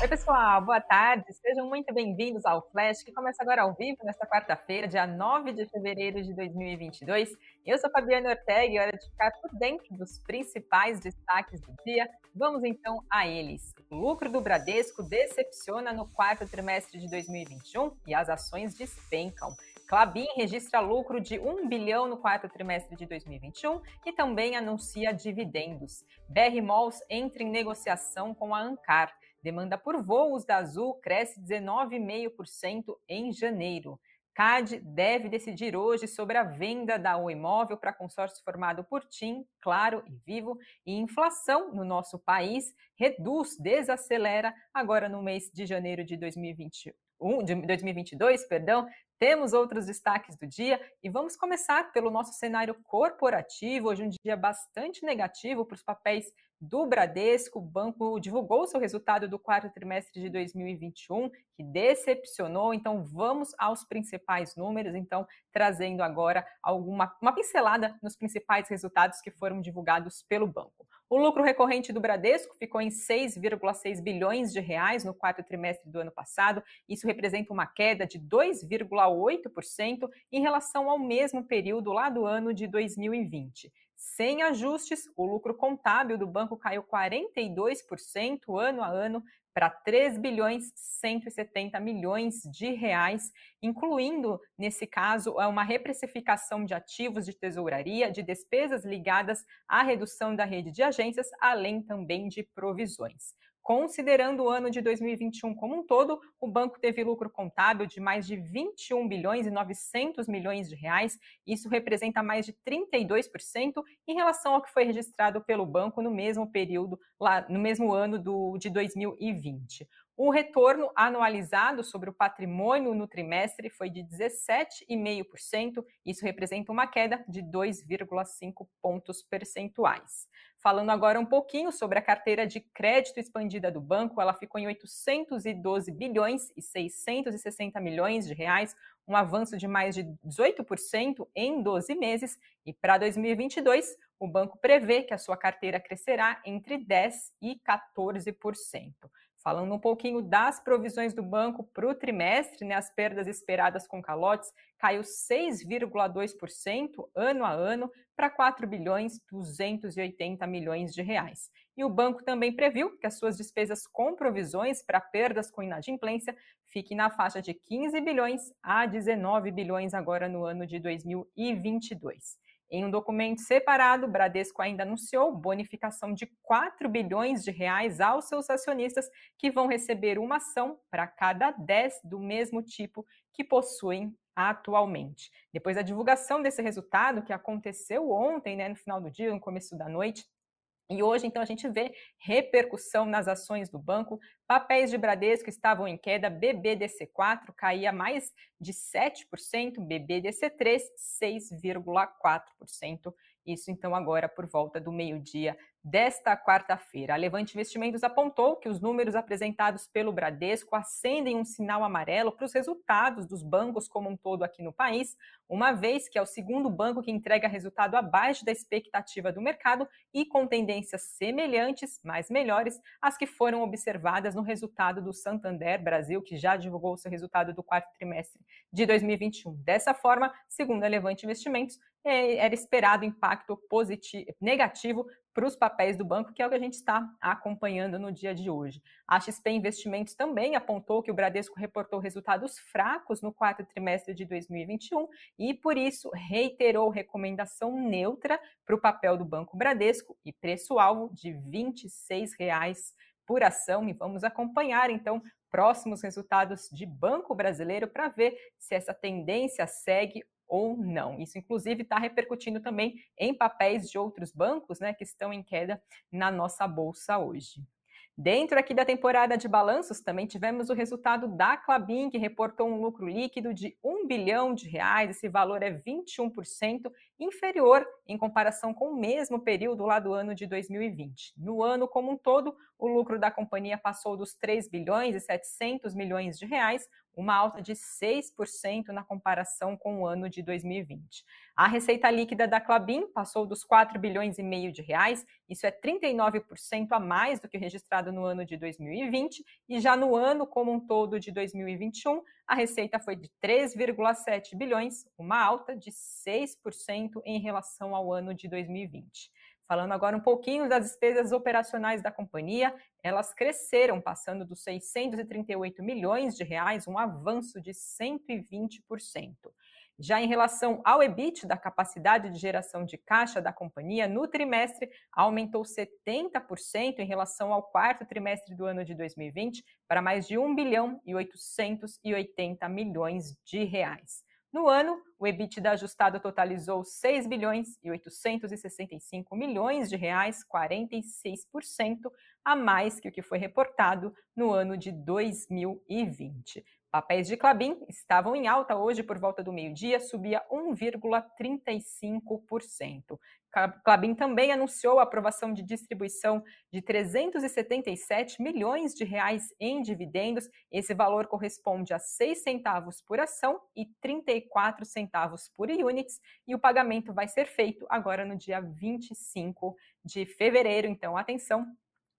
Oi, pessoal, boa tarde. Sejam muito bem-vindos ao Flash, que começa agora ao vivo nesta quarta-feira, dia 9 de fevereiro de 2022. Eu sou Fabiana Ortega e é hora de ficar por dentro dos principais destaques do dia. Vamos então a eles. O lucro do Bradesco decepciona no quarto trimestre de 2021 e as ações despencam. Clabin registra lucro de 1 bilhão no quarto trimestre de 2021 e também anuncia dividendos. BR Malls entra em negociação com a Ancar. Demanda por voos da Azul cresce 19,5% em janeiro. CAD deve decidir hoje sobre a venda da O Imóvel para consórcio formado por TIM, Claro e Vivo, e inflação no nosso país reduz, desacelera agora no mês de janeiro de 2021, de 2022, perdão, temos outros destaques do dia e vamos começar pelo nosso cenário corporativo. Hoje, um dia bastante negativo para os papéis do Bradesco. O banco divulgou seu resultado do quarto trimestre de 2021, que decepcionou. Então, vamos aos principais números. Então, trazendo agora alguma uma pincelada nos principais resultados que foram divulgados pelo banco. O lucro recorrente do Bradesco ficou em 6,6 bilhões de reais no quarto trimestre do ano passado. Isso representa uma queda de 2,8% em relação ao mesmo período lá do ano de 2020. Sem ajustes, o lucro contábil do banco caiu 42% ano a ano para 3 bilhões 170 milhões de reais, incluindo, nesse caso, é uma reprecificação de ativos de tesouraria, de despesas ligadas à redução da rede de agências, além também de provisões. Considerando o ano de 2021 como um todo, o banco teve lucro contábil de mais de 21 bilhões e 900 milhões de reais. Isso representa mais de 32% em relação ao que foi registrado pelo banco no mesmo período, lá no mesmo ano do, de 2020. O retorno anualizado sobre o patrimônio no trimestre foi de 17,5%, isso representa uma queda de 2,5 pontos percentuais. Falando agora um pouquinho sobre a carteira de crédito expandida do banco, ela ficou em 812 bilhões e 660 milhões de reais, um avanço de mais de 18% em 12 meses, e para 2022, o banco prevê que a sua carteira crescerá entre 10 e 14%. Falando um pouquinho das provisões do banco para o trimestre, né, as perdas esperadas com calotes caiu 6,2% ano a ano para 4 bilhões 280 milhões de reais. E o banco também previu que as suas despesas com provisões para perdas com inadimplência fiquem na faixa de 15 bilhões a 19 bilhões agora no ano de 2022. Em um documento separado, o Bradesco ainda anunciou bonificação de 4 bilhões de reais aos seus acionistas que vão receber uma ação para cada 10 do mesmo tipo que possuem atualmente. Depois da divulgação desse resultado, que aconteceu ontem, né, no final do dia, no começo da noite, e hoje, então, a gente vê repercussão nas ações do banco. Papéis de Bradesco estavam em queda, BBDC4 caía mais de 7%, BBDC3 6,4%. Isso, então, agora por volta do meio-dia desta quarta-feira. A Levante Investimentos apontou que os números apresentados pelo Bradesco acendem um sinal amarelo para os resultados dos bancos como um todo aqui no país, uma vez que é o segundo banco que entrega resultado abaixo da expectativa do mercado e com tendências semelhantes, mas melhores, às que foram observadas no resultado do Santander Brasil, que já divulgou seu resultado do quarto trimestre de 2021. Dessa forma, segundo a Levante Investimentos, é, era esperado impacto positivo, negativo para os papéis do banco, que é o que a gente está acompanhando no dia de hoje. A XP Investimentos também apontou que o Bradesco reportou resultados fracos no quarto trimestre de 2021 e, por isso, reiterou recomendação neutra para o papel do Banco Bradesco e preço-alvo de 26 reais por ação. E vamos acompanhar, então, próximos resultados de Banco Brasileiro para ver se essa tendência segue ou não. Isso, inclusive, está repercutindo também em papéis de outros bancos né, que estão em queda na nossa bolsa hoje. Dentro aqui da temporada de balanços, também tivemos o resultado da Clabin, que reportou um lucro líquido de 1 bilhão de reais. Esse valor é 21% inferior em comparação com o mesmo período lá do ano de 2020. No ano como um todo, o lucro da companhia passou dos 3 bilhões e 700 milhões de reais, uma alta de 6% na comparação com o ano de 2020. A receita líquida da Clabin passou dos 4 bilhões e meio de reais, isso é 39% a mais do que registrado no ano de 2020, e já no ano como um todo de 2021, a receita foi de 3,7 bilhões, uma alta de 6% em relação ao ano de 2020. Falando agora um pouquinho das despesas operacionais da companhia, elas cresceram, passando dos 638 milhões de reais, um avanço de 120%. Já em relação ao EBIT, da capacidade de geração de caixa da companhia, no trimestre aumentou 70% em relação ao quarto trimestre do ano de 2020, para mais de 1 bilhão e 880 milhões de reais. No ano, o EBITDA ajustado totalizou 6 bilhões e 865 milhões de reais, 46% a mais que o que foi reportado no ano de 2020. Papéis de Clabin estavam em alta hoje por volta do meio-dia, subia 1,35%. Clabin também anunciou a aprovação de distribuição de 377 milhões de reais em dividendos. Esse valor corresponde a 6 centavos por ação e 34 centavos por units, e o pagamento vai ser feito agora no dia 25 de fevereiro. Então, atenção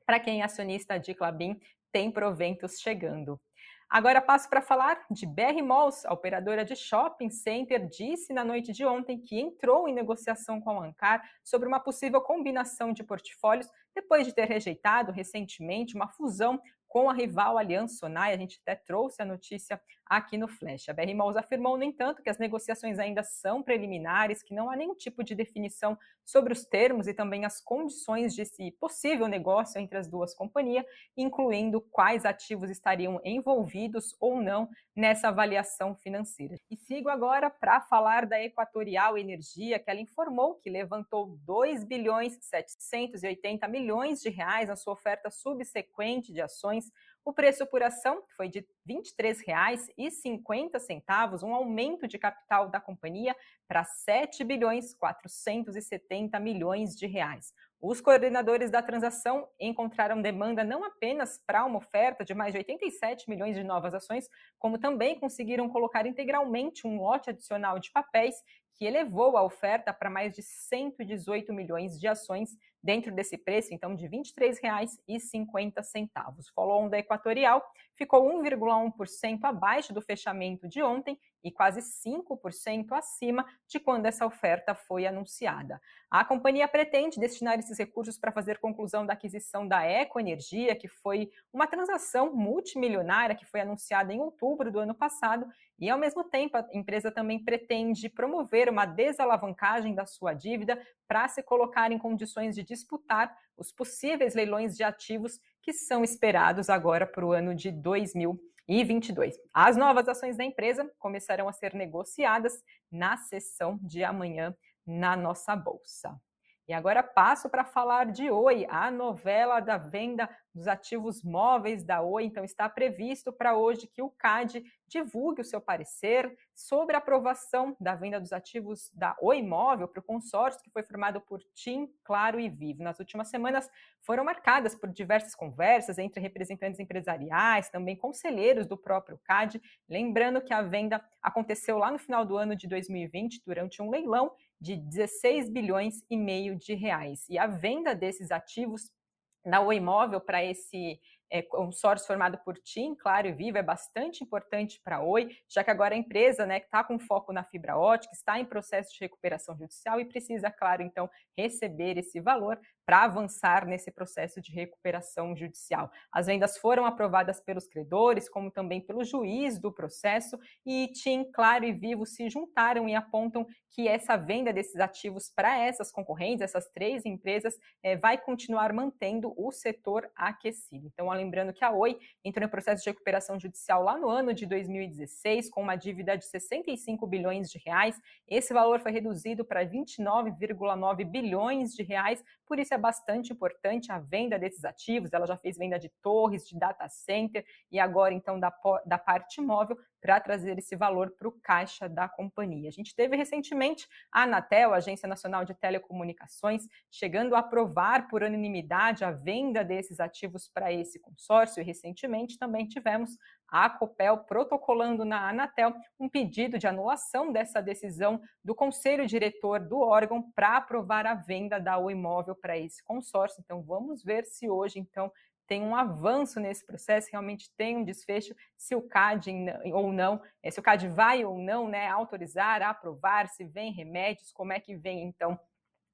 para quem é acionista de Clabin, tem proventos chegando. Agora passo para falar de BR Malls. A operadora de shopping center disse na noite de ontem que entrou em negociação com a Ancar sobre uma possível combinação de portfólios depois de ter rejeitado recentemente uma fusão com a rival Aliança Sonai. A gente até trouxe a notícia aqui no Flash. A BR Malls afirmou, no entanto, que as negociações ainda são preliminares, que não há nenhum tipo de definição sobre os termos e também as condições desse possível negócio entre as duas companhias, incluindo quais ativos estariam envolvidos ou não nessa avaliação financeira. E sigo agora para falar da Equatorial Energia, que ela informou que levantou 2 bilhões 780 milhões de reais na sua oferta subsequente de ações o preço por ação foi de R$ 23,50, um aumento de capital da companhia para 7 bilhões 470 milhões de reais. Os coordenadores da transação encontraram demanda não apenas para uma oferta de mais de 87 milhões de novas ações, como também conseguiram colocar integralmente um lote adicional de papéis que elevou a oferta para mais de 118 milhões de ações dentro desse preço, então, de R$ 23,50. O follow-on da Equatorial ficou 1,1% abaixo do fechamento de ontem e quase 5% acima de quando essa oferta foi anunciada. A companhia pretende destinar esses recursos para fazer conclusão da aquisição da Ecoenergia, que foi uma transação multimilionária que foi anunciada em outubro do ano passado, e ao mesmo tempo a empresa também pretende promover uma desalavancagem da sua dívida para se colocar em condições de disputar os possíveis leilões de ativos que são esperados agora para o ano de 2022. As novas ações da empresa começarão a ser negociadas na sessão de amanhã na nossa bolsa. E agora passo para falar de Oi, a novela da venda dos ativos móveis da Oi. Então, está previsto para hoje que o CAD divulgue o seu parecer sobre a aprovação da venda dos ativos da Oi Móvel para o consórcio que foi formado por TIM, Claro e Vivo. Nas últimas semanas foram marcadas por diversas conversas entre representantes empresariais, também conselheiros do próprio CAD. Lembrando que a venda aconteceu lá no final do ano de 2020, durante um leilão de 16 bilhões e meio de reais. E a venda desses ativos na Oi Imóvel para esse é, consórcio formado por TIM, Claro e Vivo é bastante importante para a Oi, já que agora a empresa né, está com foco na fibra ótica, está em processo de recuperação judicial e precisa, claro, então, receber esse valor para avançar nesse processo de recuperação judicial. As vendas foram aprovadas pelos credores, como também pelo juiz do processo, e TIM, Claro e Vivo se juntaram e apontam que essa venda desses ativos para essas concorrentes, essas três empresas, é, vai continuar mantendo o setor aquecido. Então, lembrando que a Oi entrou em processo de recuperação judicial lá no ano de 2016, com uma dívida de 65 bilhões de reais. Esse valor foi reduzido para 29,9 bilhões de reais, por isso é bastante importante a venda desses ativos. Ela já fez venda de torres, de data center e agora, então, da, da parte móvel, para trazer esse valor para o caixa da companhia. A gente teve recentemente a Anatel, a Agência Nacional de Telecomunicações, chegando a aprovar por unanimidade a venda desses ativos para esse consórcio e recentemente também tivemos a Copel protocolando na Anatel um pedido de anulação dessa decisão do conselho diretor do órgão para aprovar a venda da O Imóvel para esse consórcio. Então vamos ver se hoje então tem um avanço nesse processo, realmente tem um desfecho, se o CAD ou não, eh, se o CAD vai ou não né, autorizar, aprovar, se vem remédios, como é que vem então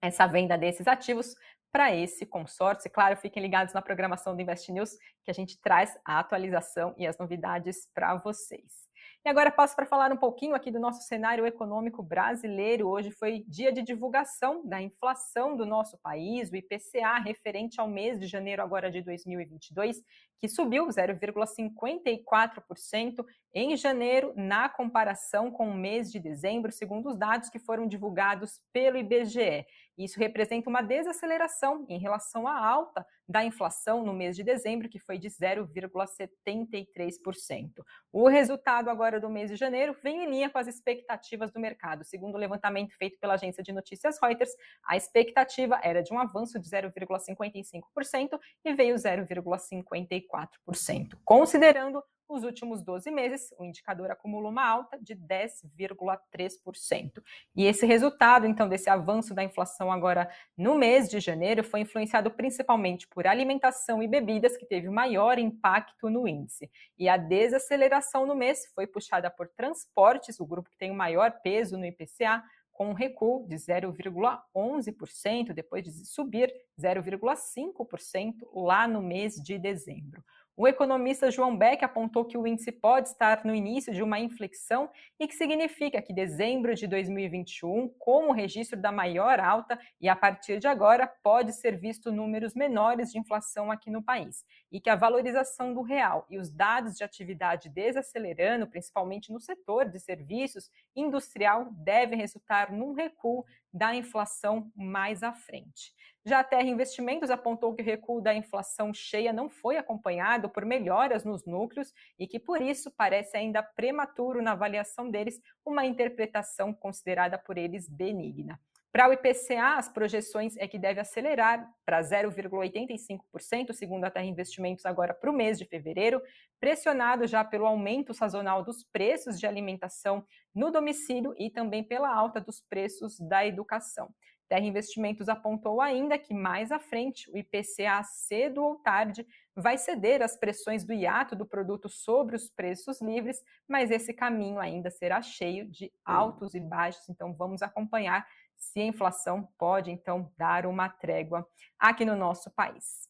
essa venda desses ativos para esse consórcio. E, claro, fiquem ligados na programação do Invest News, que a gente traz a atualização e as novidades para vocês. E agora passo para falar um pouquinho aqui do nosso cenário econômico brasileiro. Hoje foi dia de divulgação da inflação do nosso país, o IPCA, referente ao mês de janeiro agora de 2022, que subiu 0,54% em janeiro, na comparação com o mês de dezembro, segundo os dados que foram divulgados pelo IBGE. Isso representa uma desaceleração em relação à alta da inflação no mês de dezembro, que foi de 0,73%. O resultado agora do mês de janeiro vem em linha com as expectativas do mercado. Segundo o levantamento feito pela agência de notícias Reuters, a expectativa era de um avanço de 0,55% e veio 0,54%. Considerando os últimos 12 meses, o indicador acumula uma alta de 10,3%. E esse resultado, então, desse avanço da inflação agora no mês de janeiro foi influenciado principalmente por alimentação e bebidas, que teve maior impacto no índice. E a desaceleração no mês foi puxada por transportes, o grupo que tem o maior peso no IPCA, com um recuo de 0,11%, depois de subir 0,5% lá no mês de dezembro. O economista João Beck apontou que o índice pode estar no início de uma inflexão e que significa que dezembro de 2021, como registro da maior alta, e a partir de agora pode ser visto números menores de inflação aqui no país, e que a valorização do real e os dados de atividade desacelerando, principalmente no setor de serviços industrial, devem resultar num recuo da inflação mais à frente. Já a Terra Investimentos apontou que o recuo da inflação cheia não foi acompanhado por melhoras nos núcleos e que, por isso, parece ainda prematuro na avaliação deles uma interpretação considerada por eles benigna. Para o IPCA, as projeções é que deve acelerar para 0,85%, segundo a Terra Investimentos, agora para o mês de fevereiro, pressionado já pelo aumento sazonal dos preços de alimentação no domicílio e também pela alta dos preços da educação. Terra Investimentos apontou ainda que mais à frente o IPCA cedo ou tarde vai ceder às pressões do hiato do produto sobre os preços livres, mas esse caminho ainda será cheio de altos e baixos, então vamos acompanhar se a inflação pode então dar uma trégua aqui no nosso país.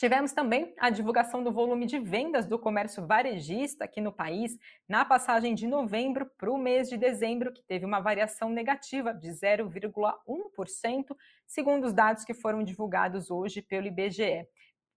Tivemos também a divulgação do volume de vendas do comércio varejista aqui no país na passagem de novembro para o mês de dezembro, que teve uma variação negativa de 0,1%, segundo os dados que foram divulgados hoje pelo IBGE.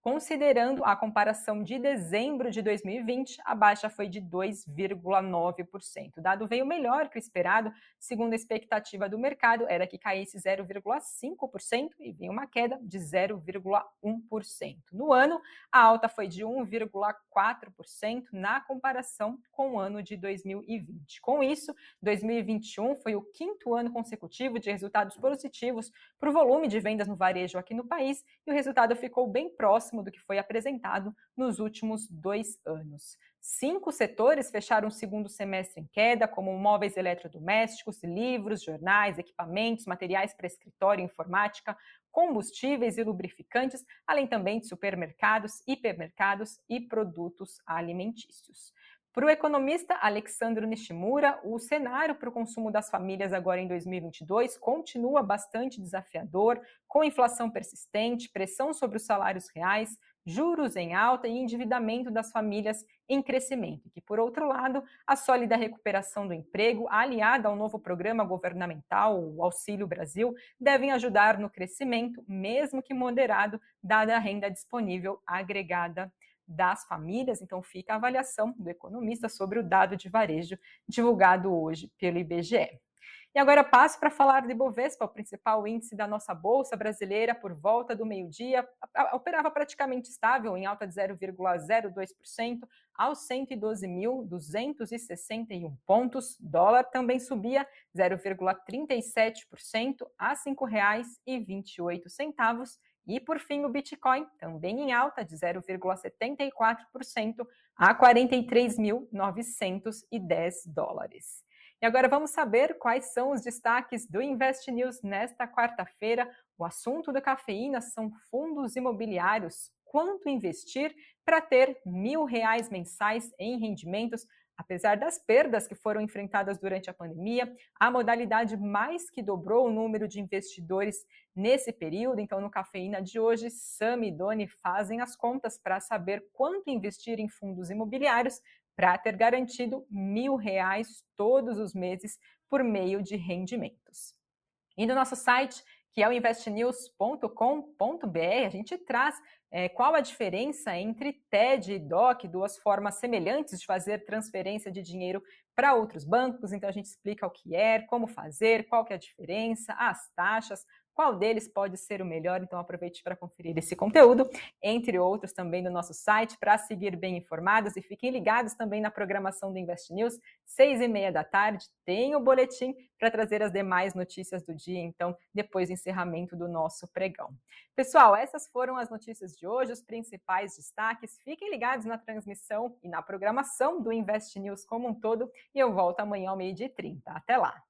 Considerando a comparação de dezembro de 2020, a baixa foi de 2,9%. O dado veio melhor que o esperado, segundo a expectativa do mercado, era que caísse 0,5% e veio uma queda de 0,1%. No ano, a alta foi de 1,4% na comparação com o ano de 2020. Com isso, 2021 foi o quinto ano consecutivo de resultados positivos para o volume de vendas no varejo aqui no país e o resultado ficou bem próximo próximo do que foi apresentado nos últimos dois anos. Cinco setores fecharam o segundo semestre em queda, como móveis eletrodomésticos, livros, jornais, equipamentos, materiais para escritório e informática, combustíveis e lubrificantes, além também de supermercados, hipermercados e produtos alimentícios. Para o economista Alexandre Nishimura, o cenário para o consumo das famílias agora em 2022 continua bastante desafiador, com inflação persistente, pressão sobre os salários reais, juros em alta e endividamento das famílias em crescimento. Que, por outro lado, a sólida recuperação do emprego, aliada ao novo programa governamental, o Auxílio Brasil, devem ajudar no crescimento, mesmo que moderado, dada a renda disponível agregada das famílias, então fica a avaliação do economista sobre o dado de varejo divulgado hoje pelo IBGE. E agora passo para falar de Bovespa, o principal índice da nossa bolsa brasileira, por volta do meio-dia, operava praticamente estável, em alta de 0,02% aos 112.261 pontos. Dólar também subia 0,37% a R$ 5,28. E por fim, o Bitcoin também em alta de 0,74% a 43.910 dólares. E agora vamos saber quais são os destaques do Invest News nesta quarta-feira. O assunto da cafeína são fundos imobiliários. Quanto investir para ter mil reais mensais em rendimentos? Apesar das perdas que foram enfrentadas durante a pandemia, a modalidade mais que dobrou o número de investidores nesse período. Então, no Cafeína de hoje, Sam e Doni fazem as contas para saber quanto investir em fundos imobiliários para ter garantido mil reais todos os meses por meio de rendimentos. E no nosso site, que é o investnews.com.br, a gente traz é, qual a diferença entre TED e DOC, duas formas semelhantes de fazer transferência de dinheiro para outros bancos. Então a gente explica o que é, como fazer, qual que é a diferença, as taxas, qual deles pode ser o melhor. Então aproveite para conferir esse conteúdo, entre outros também no nosso site, para seguir bem informados e fiquem ligados também na programação do Invest News, seis e meia da tarde, tem o boletim para trazer as demais notícias do dia, então, depois do encerramento do nosso pregão. Pessoal, essas foram as notícias de hoje, os principais destaques. Fiquem ligados na transmissão e na programação do Invest News como um todo, e eu volto amanhã ao meio-dia e 30. Até lá!